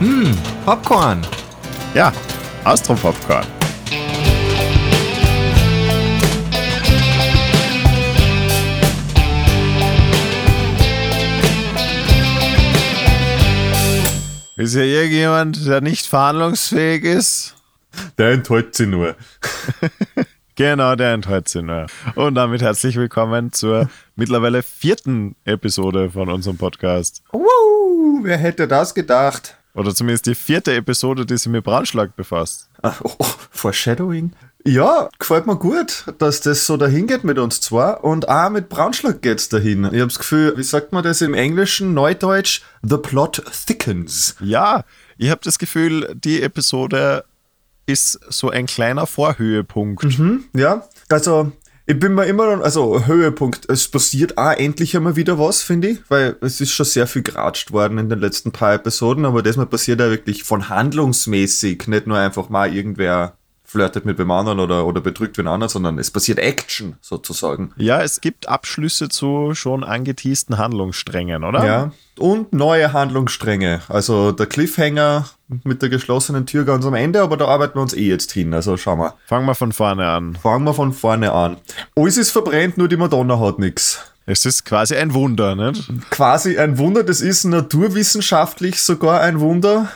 Hm, Popcorn. Ja, Austro-Popcorn. Ist ja irgendjemand, der nicht verhandlungsfähig ist? Der enttäuscht sie nur. Genau, der enttäuscht sie nur. Und damit herzlich willkommen zur mittlerweile vierten Episode von unserem Podcast. Uh, wer hätte das gedacht? Oder zumindest die vierte Episode, die sich mit Braunschlag befasst. Ach, oh, oh, Foreshadowing. Ja, gefällt mir gut, dass das so dahin geht mit uns zwar und auch mit Braunschlag geht's dahin. Ich hab's Gefühl, wie sagt man das im Englischen, Neudeutsch? The plot thickens. Ja, ich habe das Gefühl, die Episode ist so ein kleiner Vorhöhepunkt. Mhm, ja, also ich bin mir immer noch, also Höhepunkt, es passiert auch endlich einmal wieder was, finde ich, weil es ist schon sehr viel geratscht worden in den letzten paar Episoden, aber das mal passiert ja wirklich von handlungsmäßig, nicht nur einfach mal irgendwer flirtet mit dem anderen oder, oder betrügt den anderen, sondern es passiert Action sozusagen. Ja, es gibt Abschlüsse zu schon angeteasten Handlungssträngen, oder? Ja, und neue Handlungsstränge. Also der Cliffhanger mit der geschlossenen Tür ganz am Ende, aber da arbeiten wir uns eh jetzt hin. Also schauen wir. Fangen wir von vorne an. Fangen wir von vorne an. Alles ist verbrennt, nur die Madonna hat nichts. Es ist quasi ein Wunder, nicht? Quasi ein Wunder, das ist naturwissenschaftlich sogar ein Wunder.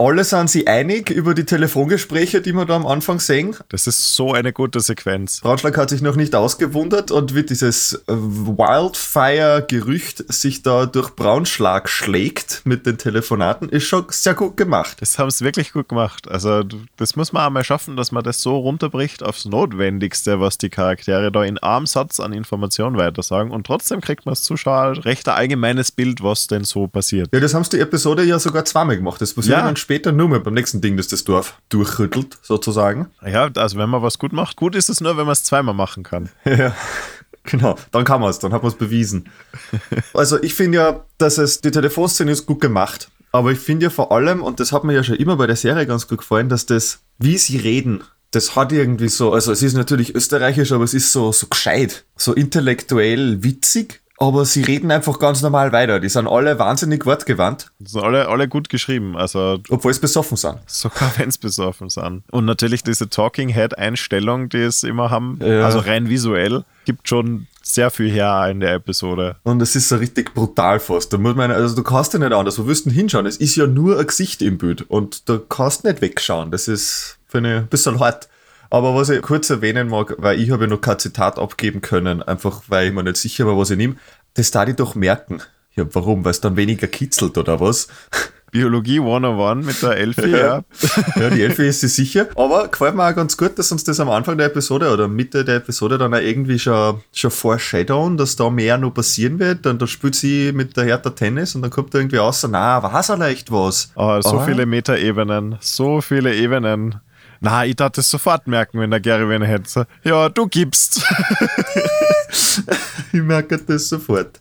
Alle sind sich einig über die Telefongespräche, die wir da am Anfang sehen. Das ist so eine gute Sequenz. Braunschlag hat sich noch nicht ausgewundert und wie dieses Wildfire-Gerücht sich da durch Braunschlag schlägt mit den Telefonaten, ist schon sehr gut gemacht. Das haben sie wirklich gut gemacht. Also, das muss man einmal schaffen, dass man das so runterbricht aufs Notwendigste, was die Charaktere da in einem Satz an Informationen weitersagen. Und trotzdem kriegt man als Zuschauer recht ein allgemeines Bild, was denn so passiert. Ja, das haben sie die Episode ja sogar zweimal gemacht. Das passiert Ja. dann später nur mal beim nächsten Ding, das das Dorf durchrüttelt, sozusagen. Ja, also wenn man was gut macht, gut ist es nur, wenn man es zweimal machen kann. Ja, genau. Dann kann man es, dann hat man es bewiesen. Also ich finde ja, dass es, die Telefonszene ist gut gemacht. Aber ich finde ja vor allem, und das hat mir ja schon immer bei der Serie ganz gut gefallen, dass das, wie sie reden, das hat irgendwie so, also es ist natürlich österreichisch, aber es ist so, so gescheit, so intellektuell witzig, aber sie reden einfach ganz normal weiter. Die sind alle wahnsinnig wortgewandt, Das sind alle, alle gut geschrieben. Also obwohl sie besoffen sind. Sogar wenn es besoffen sind. Und natürlich diese Talking Head-Einstellung, die es immer haben, Ja. also rein visuell, gibt schon sehr viel her in der Episode. Und es ist so richtig brutal fast. Da muss man, also du kannst ja nicht anders. Wo wirst du hinschauen? Es ist ja nur ein Gesicht im Bild. Und da kannst du nicht wegschauen. Das ist, finde ich, ein bisschen hart. Aber was ich kurz erwähnen mag, weil ich habe ja noch kein Zitat abgeben können, einfach weil ich mir nicht sicher war, was ich nehme. Das da ich doch merken. Ja, warum? Weil es dann weniger kitzelt oder was? Biologie 101 mit der Elfie, ja. Ja, die Elfie ist sie sicher. Aber gefällt mir auch ganz gut, dass uns das am Anfang der Episode oder Mitte der Episode dann auch irgendwie schon, schon foreshadowen, dass da mehr noch passieren wird. Dann da spielt sie mit der Hertha Tennis und dann kommt da irgendwie raus, na, war's vielleicht was? Oh, so Ah. viele Metaebenen, so viele Ebenen. Na, ich darf das sofort merken, wenn der Gary wen hätte. Ja, du gibst. Ich merke das sofort.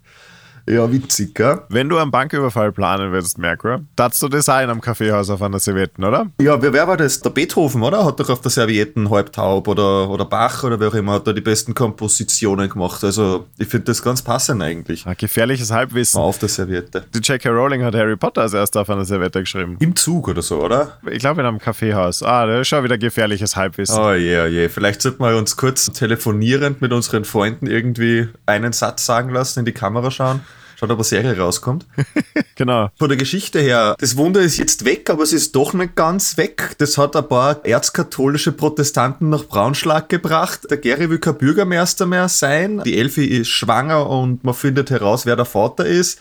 Ja, witzig, gell? Wenn du einen Banküberfall planen willst, Merkur, darfst du das auch in einem Kaffeehaus auf einer Servietten, oder? Ja, wer, wer war das? Der Beethoven, oder? Hat doch auf der Servietten Halbtaub oder, oder Bach oder wer auch immer, hat da die besten Kompositionen gemacht. Also, ich finde das ganz passend eigentlich. Ein gefährliches Halbwissen. Auf der Serviette. Die J.K. Rowling hat Harry Potter als erster auf einer Serviette geschrieben. Im Zug oder so, oder? Ich glaube in einem Kaffeehaus. Ah, das ist schon wieder gefährliches Halbwissen. Oh je, oh je. Vielleicht sollten wir uns kurz telefonierend mit unseren Freunden irgendwie einen Satz sagen lassen, in die Kamera schauen. Schaut, ob eine Serie rauskommt. Genau. Von der Geschichte her, das Wunder ist jetzt weg, aber es ist doch nicht ganz weg. Das hat ein paar erzkatholische Protestanten nach Braunschlag gebracht. Der Gary will kein Bürgermeister mehr sein. Die Elfie ist schwanger und man findet heraus, wer der Vater ist.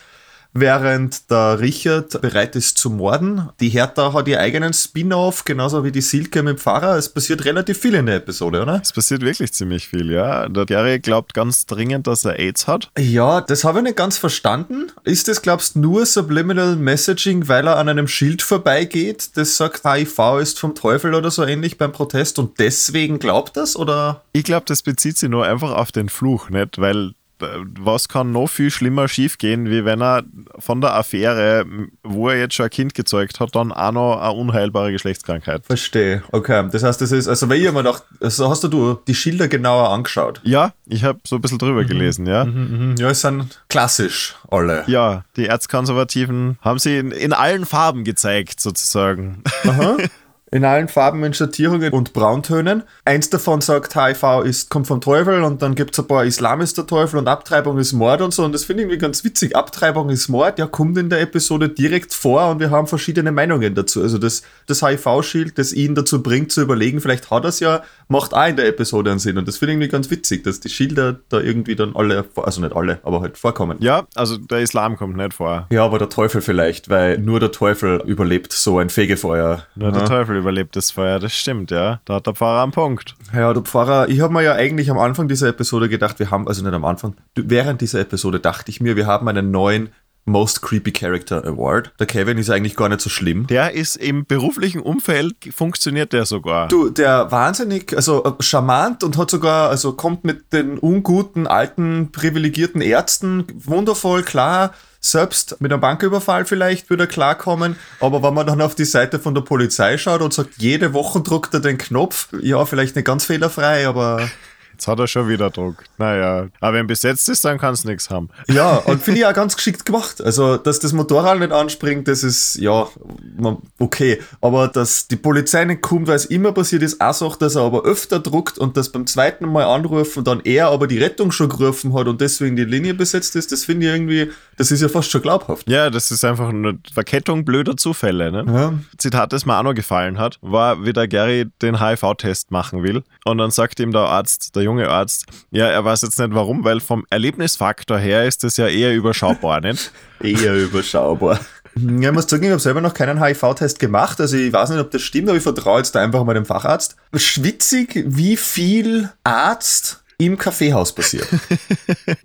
Während der Richard bereit ist zu morden. Die Hertha hat ihr eigenen Spin-off, genauso wie die Silke mit dem Pfarrer. Es passiert relativ viel in der Episode, oder? Es passiert wirklich ziemlich viel, ja. Der Gary glaubt ganz dringend, dass er AIDS hat. Ja, das habe ich nicht ganz verstanden. Ist das, glaubst du, nur Subliminal Messaging, weil er an einem Schild vorbeigeht, das sagt, HIV ist vom Teufel oder so ähnlich beim Protest und deswegen glaubt das? Oder? Ich glaube, das bezieht sich nur einfach auf den Fluch, nicht? Weil was kann noch viel schlimmer schiefgehen, wie wenn er von der Affäre, wo er jetzt schon ein Kind gezeugt hat, dann auch noch eine unheilbare Geschlechtskrankheit. Verstehe. Okay. Das heißt, das ist, also wenn ich mir gedacht, also hast du die Schilder genauer angeschaut? Ja, ich habe so ein bisschen drüber mhm. gelesen, ja. Mhm, mhm. Ja, es sind klassisch alle. Ja, die Erzkonservativen haben sie in, in allen Farben gezeigt, sozusagen. Aha. in allen Farben, in Schattierungen und Brauntönen. Eins davon sagt, HIV ist, kommt vom Teufel und dann gibt es ein paar Islam ist der Teufel und Abtreibung ist Mord und so. Und das finde ich irgendwie ganz witzig. Abtreibung ist Mord, ja, kommt in der Episode direkt vor und wir haben verschiedene Meinungen dazu. Also das, das HIV-Schild, das ihn dazu bringt zu überlegen, vielleicht hat er es ja, macht auch in der Episode einen Sinn. Und das finde ich irgendwie ganz witzig, dass die Schilder da irgendwie dann alle, also nicht alle, aber halt vorkommen. Ja, also der Islam kommt nicht vor. Ja, aber der Teufel vielleicht, weil nur der Teufel überlebt so ein Fegefeuer. Nur der Teufel überlebtes Feuer, das stimmt, ja. Da hat der Pfarrer einen Punkt. Ja, der Pfarrer, ich habe mir ja eigentlich am Anfang dieser Episode gedacht, wir haben, also nicht am Anfang, während dieser Episode dachte ich mir, wir haben einen neuen Most Creepy Character Award. Der Kevin ist eigentlich gar nicht so schlimm. Der ist im beruflichen Umfeld, funktioniert der sogar. Du, der wahnsinnig, also äh, charmant und hat sogar, also kommt mit den unguten, alten, privilegierten Ärzten wundervoll klar selbst mit einem Banküberfall vielleicht würde er klarkommen, aber wenn man dann auf die Seite von der Polizei schaut und sagt, jede Woche druckt er den Knopf, ja, vielleicht nicht ganz fehlerfrei, aber Jetzt hat er schon wieder Druck. Naja, aber wenn besetzt ist, dann kann es nichts haben. Ja, und finde ich auch ganz geschickt gemacht. Also, dass das Motorrad nicht anspringt, das ist, ja, okay. Aber dass die Polizei nicht kommt, weil es immer passiert ist, auch sagt, dass er aber öfter druckt und das beim zweiten Mal anrufen, dann er aber die Rettung schon gerufen hat und deswegen die Linie besetzt ist, das finde ich irgendwie, das ist ja fast schon glaubhaft. Ja, das ist einfach eine Verkettung blöder Zufälle. Ne? Ja. Zitat, das mir auch noch gefallen hat, war, wie der Gary den HIV-Test machen will. Und dann sagt ihm der Arzt, der junge Arzt, ja, er weiß jetzt nicht warum, weil vom Erlebnisfaktor her ist das ja eher überschaubar, nicht? eher überschaubar. Ja, ich muss sagen, ich habe selber noch keinen HIV-Test gemacht, also ich weiß nicht, ob das stimmt, aber ich vertraue jetzt einfach mal dem Facharzt. Schwitzig, wie viel Arzt im Kaffeehaus passiert.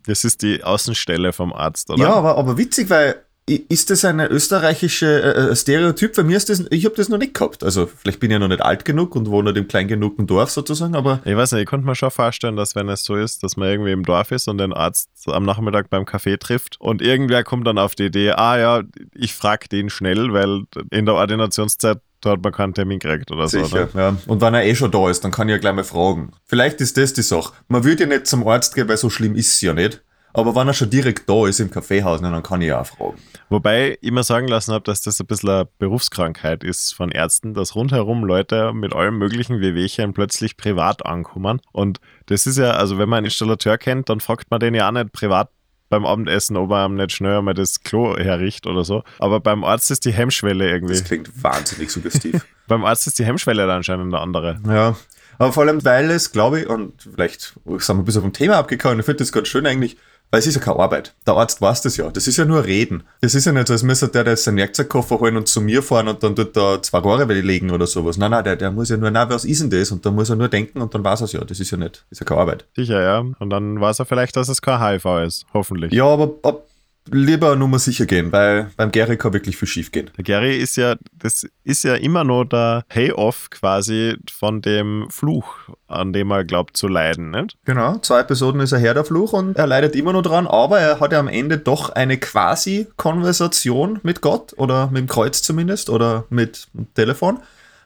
Das ist die Außenstelle vom Arzt, oder? Ja, aber, aber witzig, weil ist das eine österreichische äh, äh, Stereotyp? Bei mir ist das, ich habe das noch nicht gehabt. Also vielleicht bin ich ja noch nicht alt genug und wohne nicht im klein genugen Dorf sozusagen, aber. Ich weiß nicht, ich konnte mir schon vorstellen, dass wenn es so ist, dass man irgendwie im Dorf ist und den Arzt am Nachmittag beim Café trifft und irgendwer kommt dann auf die Idee, ah ja, ich frage den schnell, weil in der Ordinationszeit hat man keinen Termin gekriegt oder Sicher, so. Oder? Ja. Und wenn er eh schon da ist, dann kann ich ja gleich mal fragen. Vielleicht ist das die Sache. Man würde ja nicht zum Arzt gehen, weil so schlimm ist es ja nicht. Aber wenn er schon direkt da ist im Kaffeehaus, dann kann ich ja auch fragen. Wobei ich mir sagen lassen habe, dass das ein bisschen eine Berufskrankheit ist von Ärzten, dass rundherum Leute mit allem möglichen Wehwehchen plötzlich privat ankommen. Und das ist ja, also wenn man einen Installateur kennt, dann fragt man den ja auch nicht privat beim Abendessen, ob er nicht schnell mal das Klo herricht oder so. Aber beim Arzt ist die Hemmschwelle irgendwie. Das klingt wahnsinnig suggestiv. beim Arzt ist die Hemmschwelle dann anscheinend eine andere. Ja. Aber vor allem, weil es, glaube ich, und vielleicht sind wir ein bisschen vom Thema abgekommen, ich finde das ganz schön eigentlich, weil es ist ja keine Arbeit. Der Arzt weiß das ja. Das ist ja nur Reden. Das ist ja nicht so, als müsste der, der seinen Werkzeugkoffer holen und zu mir fahren und dann dort da zwei Rohre legen oder sowas. Nein, nein, der, der muss ja nur, na, was ist denn das? Und dann muss er nur denken und dann weiß er es ja. Das ist ja nicht, das ist ja keine Arbeit. Sicher, ja. Und dann weiß er vielleicht, dass es kein HIV ist. Hoffentlich. Ja, aber ob, lieber Nummer sicher gehen, weil beim Gary kann wirklich viel schief gehen. Der Gary ist ja, das ist ja immer nur der Payoff quasi von dem Fluch, an dem er glaubt zu leiden, nicht? Genau, zwei Episoden ist er her der Fluch und er leidet immer nur dran, aber er hat ja am Ende doch eine quasi Konversation mit Gott oder mit dem Kreuz zumindest oder mit dem Telefon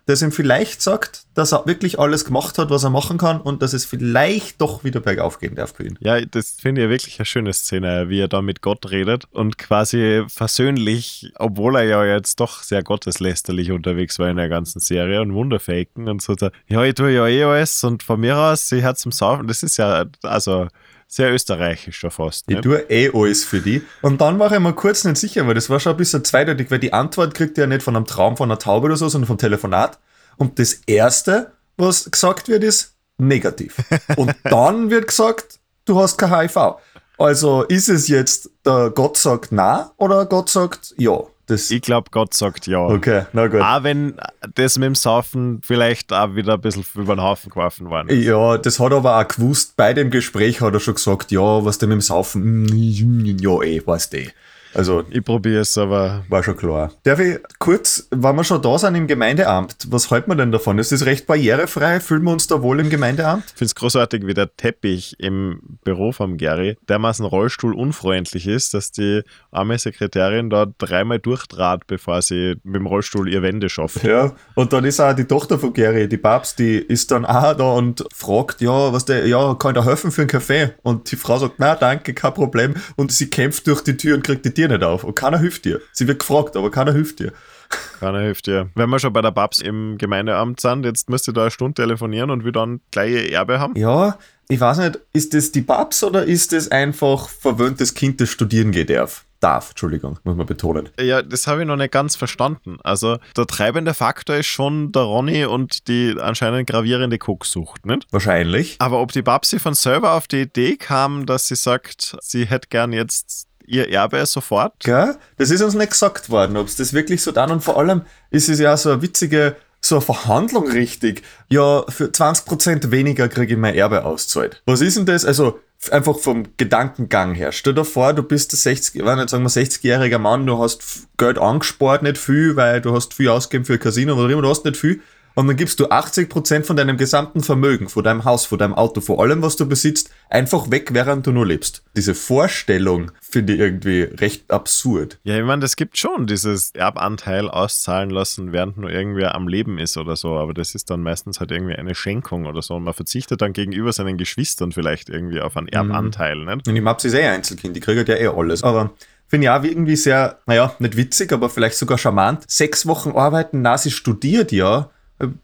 das ihm vielleicht sagt, dass er wirklich alles gemacht hat, was er machen kann und dass es vielleicht doch wieder bergauf gehen darf für ihn. Ja, das finde ich wirklich eine schöne Szene, wie er da mit Gott redet und quasi versöhnlich, obwohl er ja jetzt doch sehr gotteslästerlich unterwegs war in der ganzen Serie und Wunderfaken und so, ja, ich tue ja eh alles und von mir aus, ich hat zum Saufen, das ist ja, also sehr österreichisch schon fast. Ich tue eh alles für die. Und dann war ich mir kurz nicht sicher, weil das war schon ein bisschen zweideutig, weil die Antwort kriegt er ja nicht von einem Traum von einer Taube oder so, sondern vom Telefonat. Und das Erste, was gesagt wird, ist negativ. Und dann wird gesagt, du hast kein HIV. Also ist es jetzt, der Gott sagt na oder Gott sagt ja? Das ich glaube, Gott sagt ja. Okay, na gut. Auch wenn das mit dem Saufen vielleicht auch wieder ein bisschen über den Haufen geworfen worden ist. Ja, das hat er aber auch gewusst. Bei dem Gespräch hat er schon gesagt, ja, was denn mit dem Saufen, ja, eh, weißt du. Also, Ich probiere es, aber war schon klar. Darf ich kurz, wenn wir schon da sind im Gemeindeamt, was halten wir denn davon? Ist das recht barrierefrei? Fühlen wir uns da wohl im Gemeindeamt? ich finde es großartig, wie der Teppich im Büro vom Gary dermaßen rollstuhlunfreundlich ist, dass die arme Sekretärin da dreimal durchtrat, bevor sie mit dem Rollstuhl ihr Wände schafft. Ja, und dann ist auch die Tochter von Gary, die Babs, die ist dann auch da und fragt, ja, was der, ja, kann ich da helfen für einen Kaffee? Und die Frau sagt, na, danke, kein Problem. Und sie kämpft durch die Tür und kriegt die Tür nicht auf. Und keiner hilft ihr. Sie wird gefragt, aber keiner hilft ihr. Keiner hilft dir. Wenn wir schon bei der Babs im Gemeindeamt sind, jetzt müsst ihr da eine Stunde telefonieren und wir dann gleich ihr Erbe haben. Ja, ich weiß nicht, ist das die Babs oder ist das einfach verwöhntes Kind, das studieren geht darf? Darf, Entschuldigung, muss man betonen. Ja, das habe ich noch nicht ganz verstanden. Also der treibende Faktor ist schon der Ronny und die anscheinend gravierende Kokssucht, nicht? Wahrscheinlich. Aber ob die Babsi von selber auf die Idee kam, dass sie sagt, sie hätte gern jetzt ihr Erbe sofort. Gell? Das ist uns nicht gesagt worden, ob es das wirklich so dann und vor allem ist es ja so eine witzige, so eine Verhandlung richtig. Ja, für 20% weniger kriege ich mein Erbe auszahlt. Was ist denn das? Also, einfach vom Gedankengang her. Stell dir vor, du bist ein 60, wenn nicht sagen wir 60-jähriger Mann, du hast Geld angespart, nicht viel, weil du hast viel ausgegeben für ein Casino oder immer, du hast nicht viel. Und dann gibst du 80% von deinem gesamten Vermögen, von deinem Haus, von deinem Auto, von allem, was du besitzt, einfach weg, während du nur lebst. Diese Vorstellung finde ich irgendwie recht absurd. Ja, ich meine, das gibt schon dieses Erbanteil auszahlen lassen, während nur irgendwer am Leben ist oder so, aber das ist dann meistens halt irgendwie eine Schenkung oder so. Und man verzichtet dann gegenüber seinen Geschwistern vielleicht irgendwie auf einen Erbanteil, nicht? Und die Maps ist eh ein Einzelkind, die kriegt ja eh alles. Aber finde ich auch irgendwie sehr, naja, nicht witzig, aber vielleicht sogar charmant. Sechs Wochen arbeiten, na, sie studiert ja.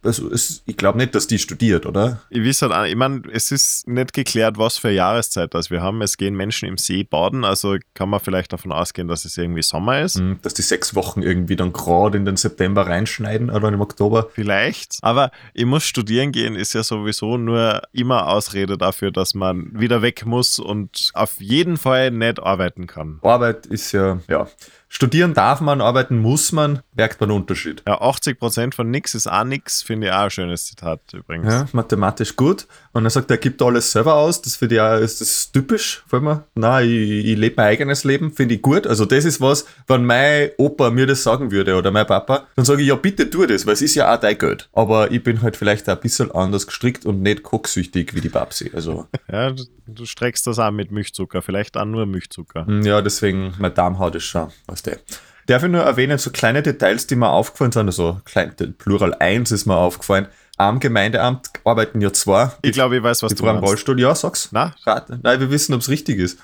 Also es, ich glaube nicht, dass die studiert, oder? Ich weiß halt, ich meine, es ist nicht geklärt, was für Jahreszeit das wir haben. Es gehen Menschen im See baden, also kann man vielleicht davon ausgehen, dass es irgendwie Sommer ist. Hm, Dass die sechs Wochen irgendwie dann gerade in den September reinschneiden oder im Oktober. Vielleicht. Aber ich muss studieren gehen, ist ja sowieso nur immer Ausrede dafür, dass man wieder weg muss und auf jeden Fall nicht arbeiten kann. Arbeit ist ja, ja. Studieren darf man, arbeiten muss man, merkt man einen Unterschied. Ja, 80% von nix ist auch nix, finde ich auch ein schönes Zitat übrigens. Ja, mathematisch gut. Und er sagt, er gibt alles selber aus. Das finde ich auch, ist das typisch, vor allem. Nein, ich, ich lebe mein eigenes Leben, finde ich gut. Also das ist was, wenn mein Opa mir das sagen würde oder mein Papa, dann sage ich, ja bitte tu das, weil es ist ja auch dein Geld. Aber ich bin halt vielleicht ein bisschen anders gestrickt und nicht koksüchtig wie die Babsi. Also Ja, du, streckst das auch mit Milchzucker, vielleicht auch nur Milchzucker. mm, ja, deswegen, mein Darmhaut ist schon, weißt du. Darf ich nur erwähnen, so kleine Details, die mir aufgefallen sind, also klein, Plural 1 ist mir aufgefallen. Am Gemeindeamt arbeiten ja zwei. Ich glaube, ich weiß, was Die du Frau im meinst. Rollstuhl, ja, sag's. Na? Nein, wir wissen, ob es richtig ist.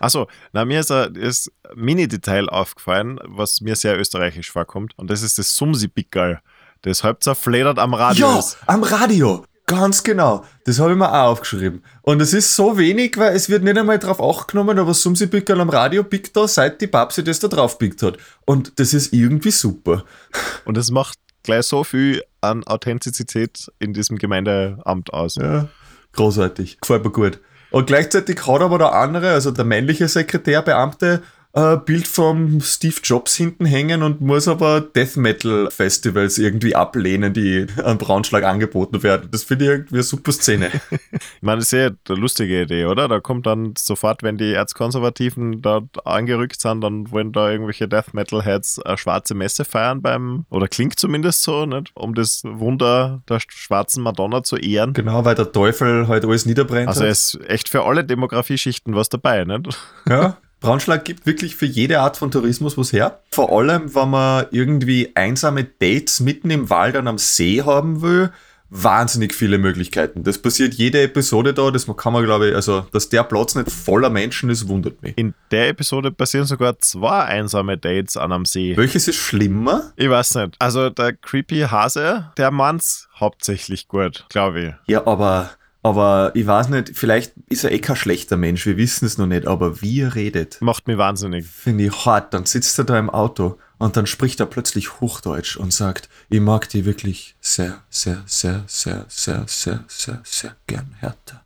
Achso, na, mir ist ein ist Mini-Detail aufgefallen, was mir sehr österreichisch vorkommt. Und das ist das Sumsi-Pickerl. Das halb zerfledert am Radio Ja, ist. am Radio. Ganz genau. Das habe ich mir auch aufgeschrieben. Und es ist so wenig, weil es wird nicht einmal drauf acht genommen, aber Sumsi Pickerl am Radio pickt da, seit die Babsi das da drauf pickt hat. Und das ist irgendwie super. Und das macht gleich so viel an Authentizität in diesem Gemeindeamt aus. Ja, großartig. Gefällt mir gut. Und gleichzeitig hat aber der andere, also der männliche Sekretär, Ein Bild vom Steve Jobs hinten hängen und muss aber Death Metal Festivals irgendwie ablehnen, die an Braunschlag angeboten werden. Das finde ich irgendwie eine super Szene. Ich meine, das ist ja eine lustige Idee, oder? Da kommt dann sofort, wenn die Erzkonservativen dort angerückt sind, dann wollen da irgendwelche Death Metal Heads eine schwarze Messe feiern beim, oder klingt zumindest so, nicht? Um das Wunder der schwarzen Madonna zu ehren. genau, weil der Teufel halt alles niederbrennt. Also hat. es ist echt für alle Demografieschichten was dabei, nicht? Ja. Braunschlag gibt wirklich für jede Art von Tourismus was her. Vor allem, wenn man irgendwie einsame Dates mitten im Wald und am See haben will, wahnsinnig viele Möglichkeiten. Das passiert jede Episode da, das kann man glaube ich, also, dass der Platz nicht voller Menschen ist, wundert mich. In der Episode passieren sogar zwei einsame Dates an einem See. Welches ist schlimmer? Ich weiß nicht. Also der creepy Hase, der meint's hauptsächlich gut, glaube ich. Ja, aber, aber ich weiß nicht, vielleicht ist er eh kein schlechter Mensch, wir wissen es noch nicht, aber wie er redet, Macht mich wahnsinnig. finde ich hart. Dann sitzt er da im Auto und dann spricht er plötzlich Hochdeutsch und sagt, ich mag die wirklich sehr, sehr, sehr, sehr, sehr, sehr, sehr, sehr gern härter.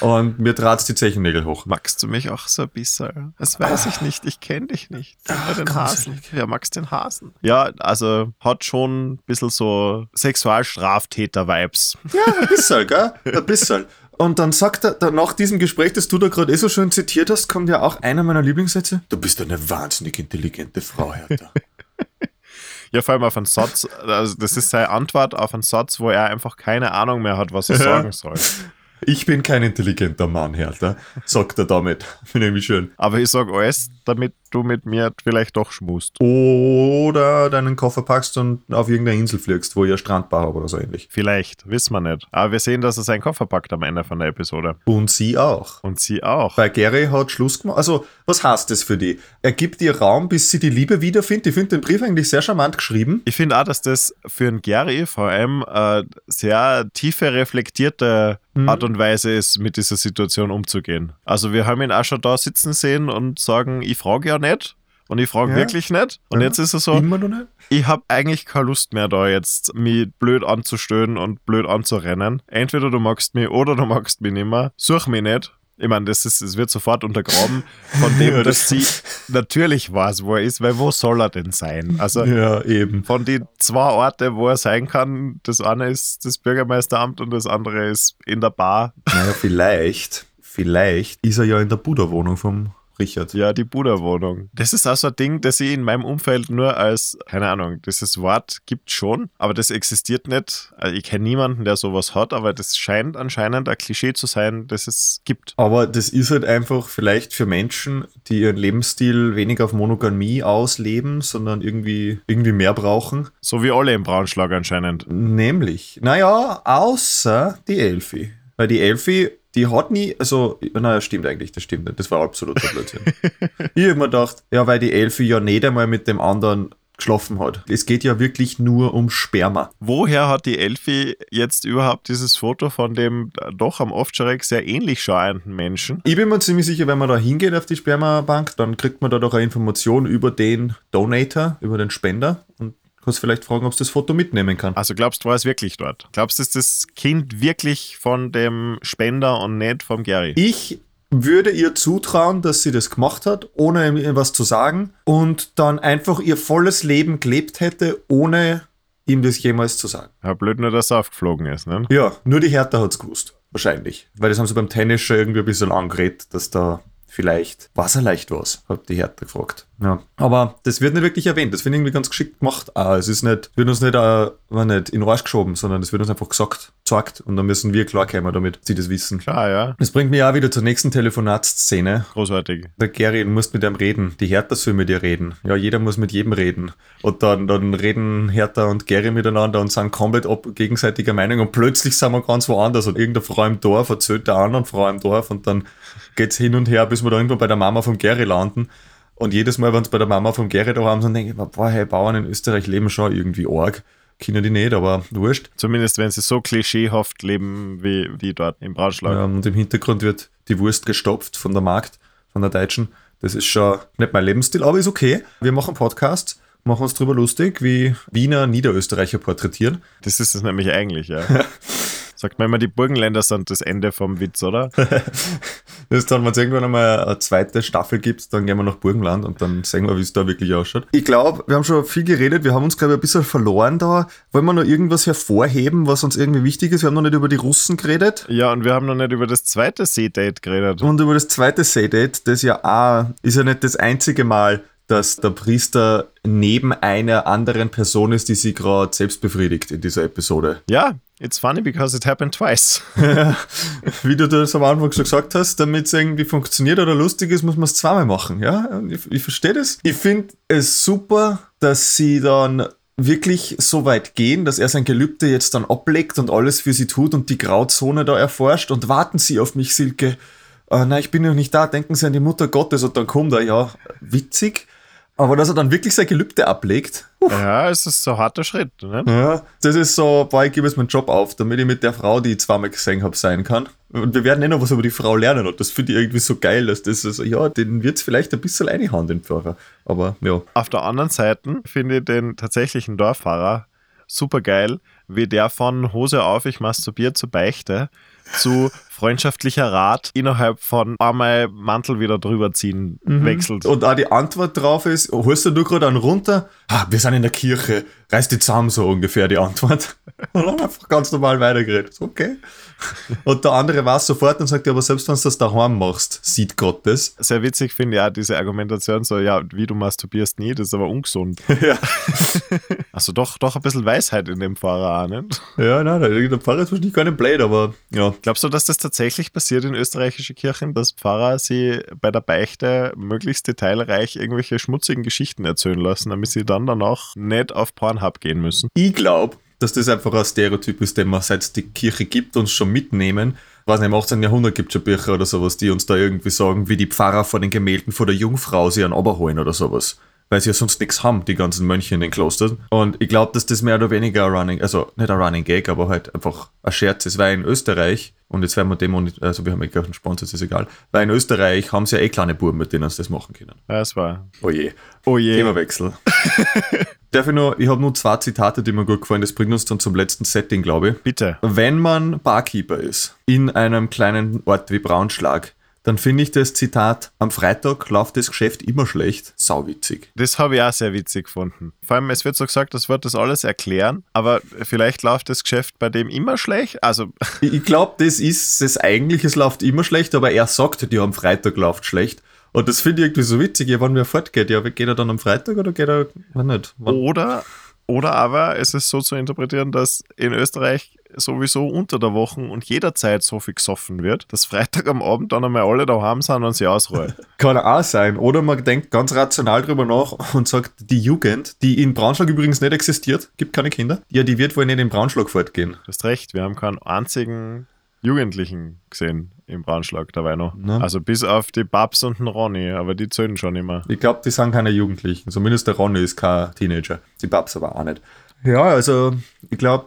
Und mir trat's die Zechennägel hoch. Magst du mich auch so ein bisschen? Das weiß ich nicht. Ich kenne dich nicht. Ach, den Hasen. Ja, magst den Hasen? Ja, also hat schon ein bisschen so Sexualstraftäter-Vibes. Ja, ein bisschen, gell? Ein bisschen. Und dann sagt er, dann nach diesem Gespräch, das du da gerade eh so schön zitiert hast, kommt ja auch einer meiner Lieblingssätze. Du bist eine wahnsinnig intelligente Frau, Hertha. Ja, vor allem auf einen Satz, also das ist seine Antwort auf einen Satz, wo er einfach keine Ahnung mehr hat, was er sagen soll. Ich bin kein intelligenter Mann, Hertha, sagt er damit. Finde ich schön. Aber ich sage alles, damit du mit mir vielleicht doch schmust. Oder deinen Koffer packst und auf irgendeine Insel fliegst, wo ihr Strandbar habt oder so ähnlich. Vielleicht, wissen wir nicht. Aber wir sehen, dass er seinen Koffer packt am Ende von der Episode. Und sie auch. Und sie auch. Bei Gary hat Schluss gemacht. Also, was heißt das für die? Er gibt ihr Raum, bis sie die Liebe wiederfindet. Ich finde den Brief eigentlich sehr charmant geschrieben. Ich finde auch, dass das für einen Gary vor allem äh, sehr tiefe, reflektierte Mhm. Art und Weise ist, mit dieser Situation umzugehen. Also wir haben ihn auch schon da sitzen sehen und sagen, ich frage ja nicht. Und ich frage Ja. wirklich nicht. Und Ja. jetzt ist es so, Immer noch nicht? ich habe eigentlich keine Lust mehr da jetzt, mich blöd anzustöhnen und blöd anzurennen. Entweder du magst mich oder du magst mich nicht mehr. Such mich nicht. Ich meine, das, ist, das wird sofort untergraben von dem, Ja, dass sie natürlich weiß, wo er ist, weil wo soll er denn sein? Also Ja, eben. von den zwei Orten, wo er sein kann, das eine ist das Bürgermeisteramt und das andere ist in der Bar. Naja, vielleicht, vielleicht ist er ja in der Buddha-Wohnung vom Richard. Ja, die Buddha-Wohnung. Das ist auch so ein Ding, das ich in meinem Umfeld nur als, keine Ahnung, dieses Wort gibt schon, aber das existiert nicht. Also ich kenne niemanden, der sowas hat, aber das scheint anscheinend ein Klischee zu sein, das es gibt. Aber das ist halt einfach vielleicht für Menschen, die ihren Lebensstil weniger auf Monogamie ausleben, sondern irgendwie, irgendwie mehr brauchen. So wie alle im Braunschlag anscheinend. Nämlich, naja, außer die Elfi. Weil die Elfi, die hat nie, also, naja, stimmt eigentlich, das stimmt nicht. Das war absoluter Blödsinn. ich hab mir gedacht, ja, weil die Elfi ja nicht einmal mit dem anderen geschlafen hat. Es geht ja wirklich nur um Sperma. Woher hat die Elfi jetzt überhaupt dieses Foto von dem doch am Ovtcharek sehr ähnlich schauenden Menschen? Ich bin mir ziemlich sicher, wenn man da hingeht auf die Spermabank, dann kriegt man da doch eine Information über den Donator, über den Spender und kannst vielleicht fragen, ob es das Foto mitnehmen kann. Also glaubst du, war es wirklich dort? Glaubst du, ist das Kind wirklich von dem Spender und nicht vom Gary? Ich würde ihr zutrauen, dass sie das gemacht hat, ohne ihm was zu sagen und dann einfach ihr volles Leben gelebt hätte, ohne ihm das jemals zu sagen. Ja, blöd nur, dass er aufgeflogen ist, ne? Ja, nur die Hertha hat's gewusst. Wahrscheinlich. Weil das haben sie beim Tennis schon irgendwie ein bisschen angeredet, dass da vielleicht was er leicht was, hat die Hertha gefragt. Ja. Aber das wird nicht wirklich erwähnt. Das finde ich irgendwie ganz geschickt gemacht. Ah, es ist nicht, wird uns nicht, äh, war nicht in den Arsch geschoben, sondern es wird uns einfach gesagt, gesagt. Und dann müssen wir klarkommen, damit sie das wissen. Klar, ja. Das bringt mich auch wieder zur nächsten Telefonatsszene. Großartig. Der Gary, du musst mit ihm reden. Die Hertha soll mit dir reden. Ja, jeder muss mit jedem reden. Und dann, dann reden Hertha und Gary miteinander und sind komplett ab gegenseitiger Meinung und plötzlich sind wir ganz woanders und irgendeine Frau im Dorf erzählt der anderen Frau im Dorf und dann geht's hin und her, bis wir da irgendwo bei der Mama vom Gary landen. Und jedes Mal, wenn sie bei der Mama vom Gary da haben, dann denke ich mir, boah, hey, Bauern in Österreich leben schon irgendwie arg. Kennen die nicht, aber wurscht. Zumindest wenn sie so klischeehaft leben wie die dort im Braunschlag. Ähm, und im Hintergrund wird die Wurst gestopft von der Markt, von der Deutschen. Das ist schon nicht mein Lebensstil, aber ist okay. Wir machen Podcasts, machen uns drüber lustig, wie Wiener Niederösterreicher porträtieren. Das ist es nämlich eigentlich, ja. Sagt man immer, die Burgenländer sind das Ende vom Witz, oder? Das ist dann, wenn es irgendwann einmal eine zweite Staffel gibt, dann gehen wir nach Burgenland und dann sehen wir, wie es da wirklich ausschaut. Ich glaube, wir haben schon viel geredet, wir haben uns, glaube ich, ein bisschen verloren da. Wollen wir noch irgendwas hervorheben, was uns irgendwie wichtig ist? Wir haben noch nicht über die Russen geredet. Ja, und wir haben noch nicht über das zweite See-Date geredet. Und über das zweite Say-Date, das ja auch, ist ja nicht das einzige Mal, dass der Priester neben einer anderen Person ist, die sie gerade selbst befriedigt in dieser Episode. Ja, it's funny because it happened twice. Wie du das am Anfang schon gesagt hast, damit es irgendwie funktioniert oder lustig ist, muss man es zweimal machen. Ja, ich, ich verstehe das. Ich finde es super, dass sie dann wirklich so weit gehen, dass er sein Gelübde jetzt dann ablegt und alles für sie tut und die Grauzone da erforscht und warten sie auf mich, Silke. Äh, nein, ich bin noch nicht da, denken Sie an die Mutter Gottes und dann kommt er, ja, witzig. Aber dass er dann wirklich sein Gelübde ablegt, ja, es ist so ein harter Schritt, ne? ja, das ist so, boah, ich gebe jetzt meinen Job auf, damit ich mit der Frau, die ich zweimal gesehen habe, sein kann. Und wir werden eh noch was über die Frau lernen und das finde ich irgendwie so geil, dass das so, ja, den wird es vielleicht ein bisschen einhauen, den Pfarrer. Aber ja. Auf der anderen Seite finde ich den tatsächlichen Dorffahrer super geil, wie der von Hose auf, ich masturbiere zu Beichte zu freundschaftlicher Rat innerhalb von einmal Mantel wieder drüber ziehen wechselt. Und auch die Antwort drauf ist, holst du du gerade einen runter? Ah, wir sind in der Kirche, reiß die zusammen, so ungefähr die Antwort. Und dann einfach ganz normal weitergeredet. Okay. Und der andere weiß sofort und sagt, ja, aber selbst wenn du das daheim machst, sieht Gott das. Sehr witzig finde ich auch diese Argumentation so, ja, wie du masturbierst nie, das ist aber ungesund. ja. Also doch, doch ein bisschen Weisheit in dem Fahrer auch, nicht? ja, nein, der, der Pfarrer ist wahrscheinlich gar nicht blöd, aber ja. Glaubst du, dass das tatsächlich passiert in österreichischen Kirchen, dass Pfarrer sie bei der Beichte möglichst detailreich irgendwelche schmutzigen Geschichten erzählen lassen, damit sie dann danach nicht auf Pornhub gehen müssen? Ich glaube, dass das einfach ein Stereotyp ist, den man seit die Kirche gibt, uns schon mitnehmen. Nicht, im 18. Jahrhundert gibt es schon Bücher oder sowas, die uns da irgendwie sagen, wie die Pfarrer vor den Gemälden vor der Jungfrau sie an holen oder sowas. Weil sie ja sonst nichts haben, die ganzen Mönche in den Klostern. Und ich glaube, dass das mehr oder weniger ein Running, also nicht ein Running Gag, aber halt einfach ein Scherz ist, weil in Österreich, und jetzt werden wir dem, also wir haben ja keinen Sponsor, das ist egal, weil in Österreich haben sie ja eh kleine Buben, mit denen sie das machen können. Ja, es war. Oh je. Oh je. Themawechsel. Darf ich nur, ich habe nur zwei Zitate, die mir gut gefallen, das bringt uns dann zum letzten Setting, glaube ich. Bitte. Wenn man Barkeeper ist in einem kleinen Ort wie Braunschlag, dann finde ich das Zitat, am Freitag läuft das Geschäft immer schlecht, sauwitzig. Das habe ich auch sehr witzig gefunden. Vor allem, es wird so gesagt, das wird das alles erklären, aber vielleicht läuft das Geschäft bei dem immer schlecht. Also, Ich, glaube, das ist es eigentlich, es läuft immer schlecht, aber er sagt, die am Freitag läuft schlecht. Und das finde ich irgendwie so witzig, ja, wann wer fortgeht. Ja, geht er dann am Freitag oder geht er, wann nicht? Wann? oder, oder aber es ist so zu interpretieren, dass in Österreich sowieso unter der Woche und jederzeit so viel gesoffen wird, dass Freitag am Abend dann einmal alle daheim sind und sie ausruhen. Kann auch sein. Oder man denkt ganz rational drüber nach und sagt, die Jugend, die in Braunschlag übrigens nicht existiert, gibt keine Kinder, ja, die wird wohl nicht in Braunschlag fortgehen. Du hast recht, wir haben keinen einzigen Jugendlichen gesehen im Braunschlag dabei noch. Ne? Also bis auf die Babs und den Ronny, aber die zählen schon immer. Ich glaube, die sind keine Jugendlichen. Zumindest der Ronny ist kein Teenager. Die Babs aber auch nicht. Ja, also ich glaube,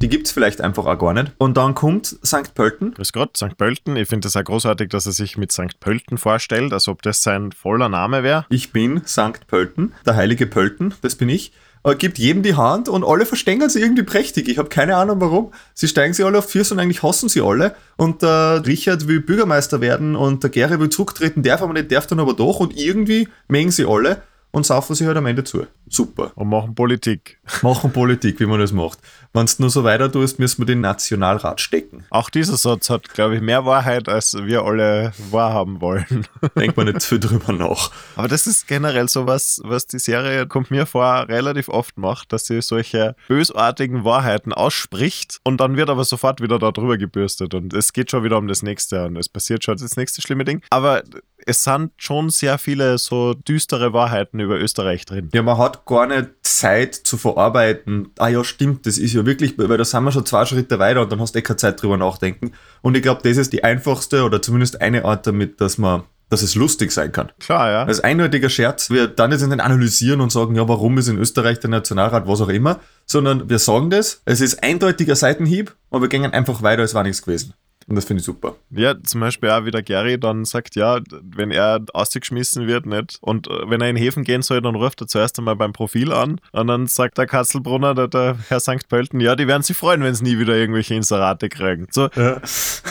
die gibt's vielleicht einfach auch gar nicht. Und dann kommt St. Pölten. Grüß Gott, St. Pölten. Ich finde es auch großartig, dass er sich mit St. Pölten vorstellt, als ob das sein voller Name wäre. Ich bin St. Pölten, der heilige Pölten, das bin ich. Äh, gibt jedem die Hand und alle verstängern sie irgendwie prächtig. Ich habe keine Ahnung warum. Sie steigen sie alle auf Füße und eigentlich hassen sie alle. Und der Richard will Bürgermeister werden und der Gary will zurücktreten, darf aber nicht, darf dann aber doch. Und irgendwie mengen sie alle und saufen sie halt am Ende zu. Super. Und machen Politik. Machen Politik, wie man das macht. Wenn du nur so weiter tust, müssen wir den Nationalrat stecken. Auch dieser Satz hat, glaube ich, mehr Wahrheit, als wir alle wahrhaben wollen. Denkt man nicht viel drüber nach. Aber das ist generell so was, was die Serie, kommt mir vor, relativ oft macht, dass sie solche bösartigen Wahrheiten ausspricht und dann wird aber sofort wieder darüber gebürstet und es geht schon wieder um das nächste und es passiert schon das nächste schlimme Ding. Aber es sind schon sehr viele so düstere Wahrheiten über Österreich drin. Ja, man hat gar nicht Zeit zu verarbeiten. Ah ja, stimmt, das ist ja wirklich, weil da sind wir schon zwei Schritte weiter und dann hast du eh keine Zeit drüber nachdenken. Und ich glaube, das ist die einfachste oder zumindest eine Art damit, dass man dass es lustig sein kann. Klar, ja. Als eindeutiger Scherz, wir dann jetzt nicht analysieren und sagen, ja, warum ist in Österreich der Nationalrat, was auch immer, sondern wir sagen das, es ist eindeutiger Seitenhieb und wir gehen einfach weiter, als war nichts gewesen. Und das finde ich super. Ja, zum Beispiel auch wie der Gary dann sagt, ja, wenn er ausgeschmissen wird, nicht, und äh, wenn er in Häfen gehen soll, dann ruft er zuerst einmal beim Profil an und dann sagt der Katzelbrunner, der, der Herr St. Pölten, ja, die werden sich freuen, wenn sie nie wieder irgendwelche Inserate kriegen. So, Ja.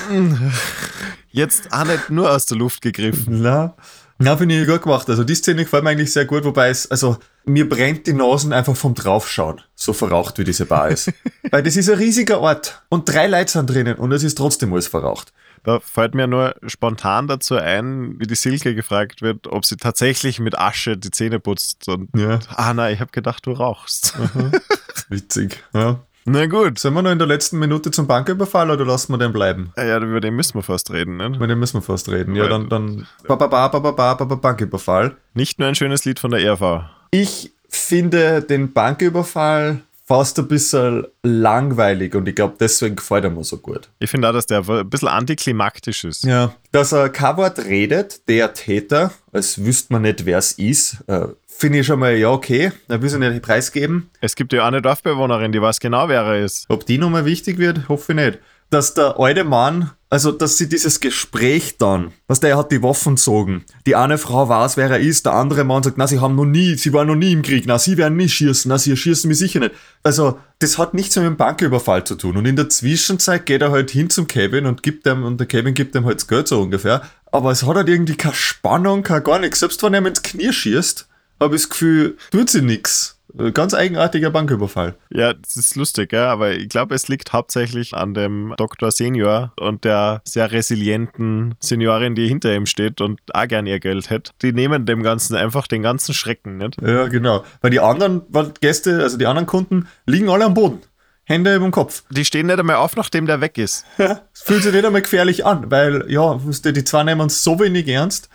jetzt auch nicht nur aus der Luft gegriffen. Na, na finde ich gut gemacht. Also die Szene gefällt mir eigentlich sehr gut, wobei es, also mir brennt die Nasen einfach vom Draufschauen, so verraucht wie diese Bar ist. Weil das ist ein riesiger Ort und drei Leute sind drinnen und es ist trotzdem alles verraucht. Da fällt mir nur spontan dazu ein, wie die Silke gefragt wird, ob sie tatsächlich mit Asche die Zähne putzt. Und ja. ah nein, ich habe gedacht, du rauchst. Aha. Witzig, ja. Na gut. Sind wir noch in der letzten Minute zum Banküberfall oder lassen wir den bleiben? Ja, über den müssen wir fast reden, ne? Über den müssen wir fast reden. Ja, dann, dann. Ba, ba, ba, ba, ba, ba, ba, Banküberfall. Nicht nur ein schönes Lied von der RV. Ich finde den Banküberfall fast ein bisschen langweilig und ich glaube, deswegen gefällt er mir so gut. Ich finde auch, dass der ein bisschen antiklimaktisch ist. Ja. Dass er kein Wort redet, der Täter, als wüsste man nicht, wer es ist, äh, finde ich schon mal, ja, okay, er will sich nicht preisgeben. Es gibt ja eine Dorfbewohnerin, die weiß genau, wer er ist. Ob die nochmal wichtig wird, hoffe ich nicht. Dass der alte Mann, also dass sie dieses Gespräch dann, was der hat die Waffen gezogen. Die eine Frau weiß, wer er ist, der andere Mann sagt, na, sie haben noch nie, sie waren noch nie im Krieg, na, sie werden nie schießen, na, sie schießen mich sicher nicht. Also, das hat nichts mit dem Banküberfall zu tun. Und in der Zwischenzeit geht er halt hin zum Kevin und gibt ihm, und der Kevin gibt ihm halt das Geld so ungefähr. Aber es hat halt irgendwie keine Spannung, kein gar nichts. Selbst wenn er ihm ins Knie schießt, habe ich das Gefühl, tut sie nichts. Ganz eigenartiger Banküberfall. Ja, das ist lustig, ja, aber ich glaube, es liegt hauptsächlich an dem Dr. Senior und der sehr resilienten Seniorin, die hinter ihm steht und auch gern ihr Geld hätte. Die nehmen dem Ganzen einfach den ganzen Schrecken, nicht? Ja, genau. Weil die anderen Gäste, also die anderen Kunden, liegen alle am Boden. Hände über dem Kopf. Die stehen nicht einmal auf, nachdem der weg ist. Ja, es fühlt sich nicht einmal gefährlich an, weil, ja, die zwei nehmen uns so wenig ernst.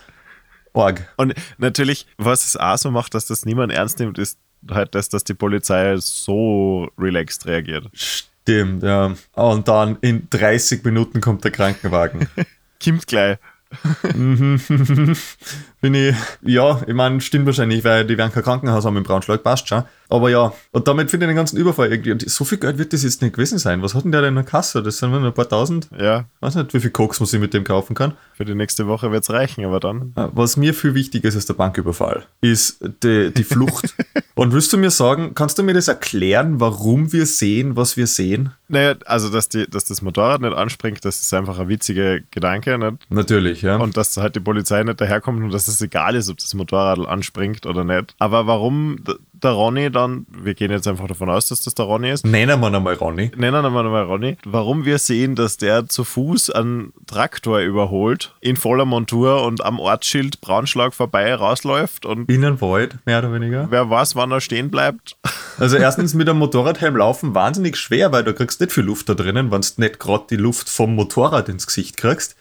Org. Und natürlich, was es auch so macht, dass das niemand ernst nimmt, ist halt das, dass die Polizei so relaxed reagiert. Stimmt, ja. Und dann in 30 Minuten kommt der Krankenwagen. Kommt gleich. Bin ich, ja, ich meine, stimmt wahrscheinlich, weil die werden kein Krankenhaus haben in Braunschweig, passt schon. Aber ja, und damit finde ich den ganzen Überfall irgendwie. Und so viel Geld wird das jetzt nicht gewesen sein. Was hat denn der denn in der Kasse? Das sind nur ein paar tausend. Ja. Weiß nicht, wie viel Koks man sich mit dem kaufen kann. Für die nächste Woche wird es reichen, aber dann. Was mir viel wichtiger ist als der Banküberfall, ist die, die Flucht. und willst du mir sagen, kannst du mir das erklären, warum wir sehen, was wir sehen? Naja, also, dass, die, dass das Motorrad nicht anspringt, das ist einfach ein witziger Gedanke. Nicht? Natürlich, ja. Und dass halt die Polizei nicht daherkommt und dass es egal ist, ob das Motorrad anspringt oder nicht. Aber warum der Ronny dann, wir gehen jetzt einfach davon aus, dass das der Ronny ist. Nennen wir ihn einmal Ronny. Nennen wir ihn einmal Ronny. Warum wir sehen, dass der zu Fuß einen Traktor überholt, in voller Montur und am Ortsschild Braunschlag vorbei rausläuft und. In den Wald, mehr oder weniger. Wer weiß, wann er stehen bleibt. Also erstens mit einem Motorradhelm laufen wahnsinnig schwer, weil du kriegst nicht viel Luft da drinnen, wenn du nicht gerade die Luft vom Motorrad ins Gesicht kriegst.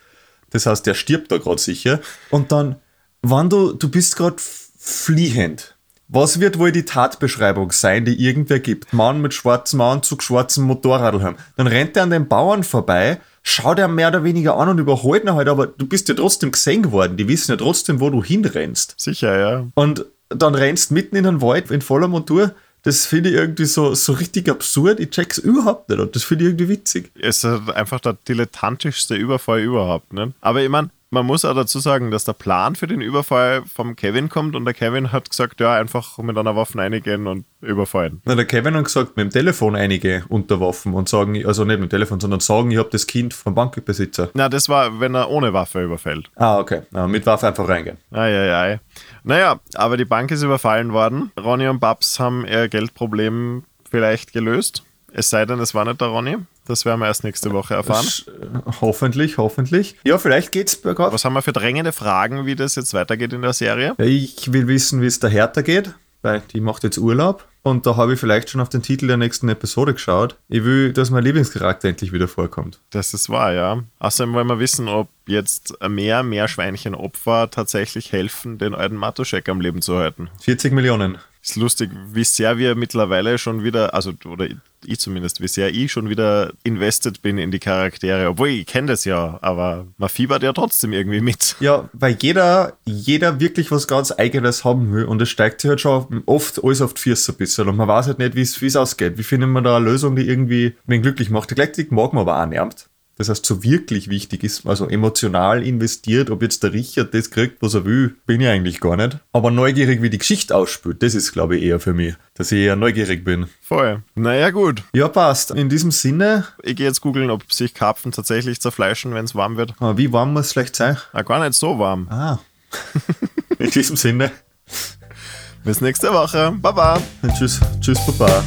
Das heißt, der stirbt da gerade sicher. Und dann, wenn du, du bist gerade fliehend was wird wohl die Tatbeschreibung sein, die irgendwer gibt? Mann mit schwarzem Anzug, schwarzem Motorradl Dann rennt er an den Bauern vorbei, schaut er mehr oder weniger an und überholt ihn halt, aber du bist ja trotzdem gesehen worden. Die wissen ja trotzdem, wo du hinrennst. Sicher, ja. Und dann rennst mitten in den Wald in voller Montur. Das finde ich irgendwie so, so richtig absurd. Ich check's überhaupt nicht und das finde ich irgendwie witzig. Es ist einfach der dilettantischste Überfall überhaupt, ne? Aber ich meine, man muss auch dazu sagen, dass der Plan für den Überfall vom Kevin kommt und der Kevin hat gesagt, ja, einfach mit einer Waffe einigen und überfallen. Na, der Kevin hat gesagt, mit dem Telefon einige unter Waffen und sagen, also nicht mit dem Telefon, sondern sagen, ich habe das Kind vom Bankbesitzer. Na, das war, wenn er ohne Waffe überfällt. Ah, okay. Na, mit Waffe einfach reingehen. Eieiei. Naja, aber die Bank ist überfallen worden. Ronny und Babs haben ihr Geldproblem vielleicht gelöst. Es sei denn, es war nicht der Ronny. Das werden wir erst nächste Woche erfahren. Äh, hoffentlich, hoffentlich. Ja, vielleicht geht's bergauf. Was haben wir für drängende Fragen, wie das jetzt weitergeht in der Serie? Ich will wissen, wie es der Hertha geht, weil die macht jetzt Urlaub. Und da habe ich vielleicht schon auf den Titel der nächsten Episode geschaut. Ich will, dass mein Lieblingscharakter endlich wieder vorkommt. Das ist wahr, ja. Außerdem wollen wir wissen, ob jetzt mehr Meerschweinchenopfer tatsächlich helfen, den alten Matuschek am Leben zu halten. 40 Millionen. Ist lustig, wie sehr wir mittlerweile schon wieder, also, oder ich zumindest, wie sehr ich schon wieder invested bin in die Charaktere. Obwohl ich kenne das ja, aber man fiebert ja trotzdem irgendwie mit. Ja, weil jeder, jeder wirklich was ganz Eigenes haben will und es steigt sich halt schon oft alles auf die Füße ein bisschen und man weiß halt nicht, wie es ausgeht. Wie findet man da eine Lösung, die irgendwie wen glücklich macht? Gleichzeitig mag man aber auch nervt. Das heißt, so wirklich wichtig ist, also emotional investiert, ob jetzt der Richard das kriegt, was er will, bin ich eigentlich gar nicht. Aber neugierig, wie die Geschichte ausspielt, das ist, glaube ich, eher für mich, dass ich eher neugierig bin. Voll. Naja, gut. Ja, passt. In diesem Sinne. Ich gehe jetzt googeln, ob sich Karpfen tatsächlich zerfleischen, wenn es warm wird. Aber ah, wie warm muss es vielleicht sein? Ah, gar nicht so warm. Ah. In diesem Sinne. Bis nächste Woche. Baba. Tschüss. Tschüss, Baba.